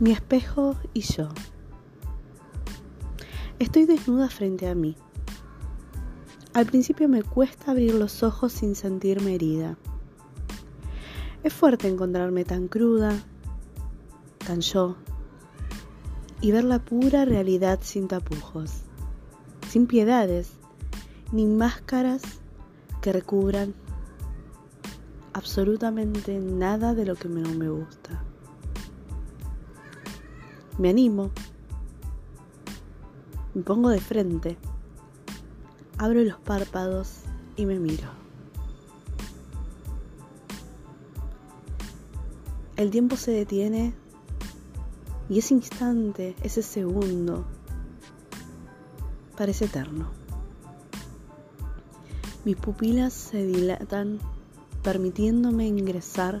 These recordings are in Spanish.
Mi espejo y yo. Estoy desnuda frente a mí. Al principio me cuesta abrir los ojos sin sentirme herida. Es fuerte encontrarme tan cruda, tan yo, y ver la pura realidad sin tapujos, sin piedades, ni máscaras que recubran absolutamente nada de lo que no me gusta. Me animo. Me pongo de frente. Abro los párpados y me miro. El tiempo se detiene y ese instante, ese segundo, parece eterno. Mis pupilas se dilatan permitiéndome ingresar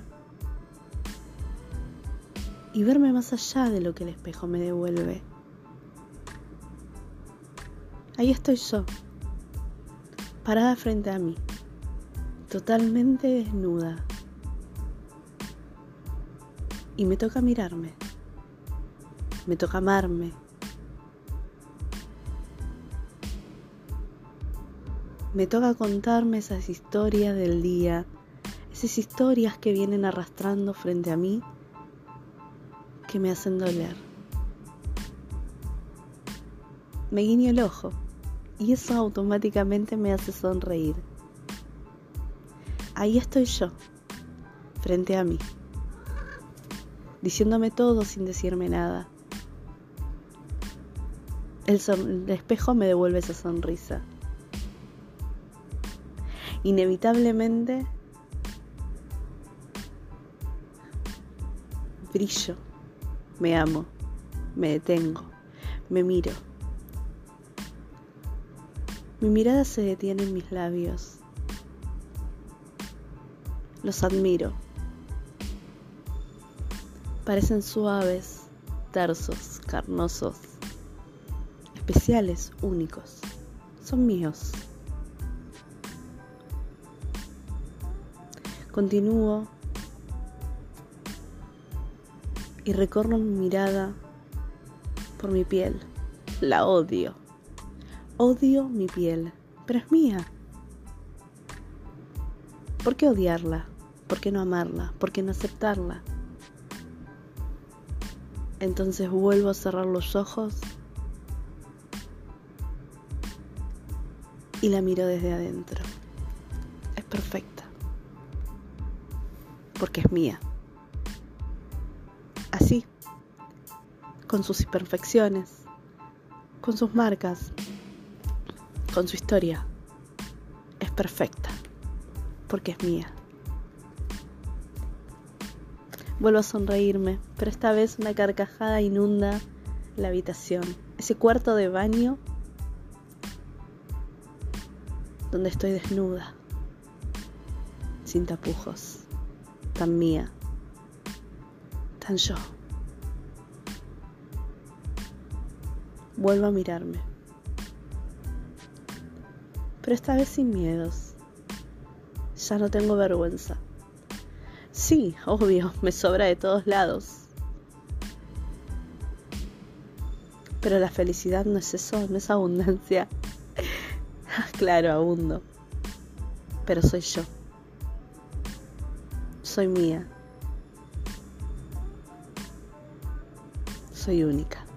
y verme más allá de lo que el espejo me devuelve. Ahí estoy yo, parada frente a mí, totalmente desnuda. Y me toca mirarme, me toca amarme. Me toca contarme esas historias del día, esas historias que vienen arrastrando frente a mí que me hacen doler. Me guiño el ojo y eso automáticamente me hace sonreír. Ahí estoy yo, frente a mí, diciéndome todo sin decirme nada. El, el, espejo me devuelve esa sonrisa. Inevitablemente brillo me amo, me detengo, me miro. Mi mirada se detiene en mis labios. Los admiro. Parecen suaves, tersos, carnosos, especiales, únicos. Son míos. Continúo y recorro mi mirada por mi piel. La odio. Odio mi piel, pero es mía. ¿Por qué odiarla? ¿Por qué no amarla? ¿Por qué no aceptarla? Entonces vuelvo a cerrar los ojos y la miro desde adentro. Es perfecta. Porque es mía así, con sus imperfecciones, con sus marcas, con su historia. Es perfecta, porque es mía. Vuelvo a sonreírme, pero esta vez una carcajada inunda la habitación, ese cuarto de baño donde estoy desnuda, sin tapujos, tan mía yo. Vuelvo a mirarme. Pero esta vez sin miedos. Ya no tengo vergüenza. Sí, obvio, me sobra de todos lados. Pero la felicidad no es eso, no es abundancia. claro, abundo. Pero soy yo. Soy mía. Soy única.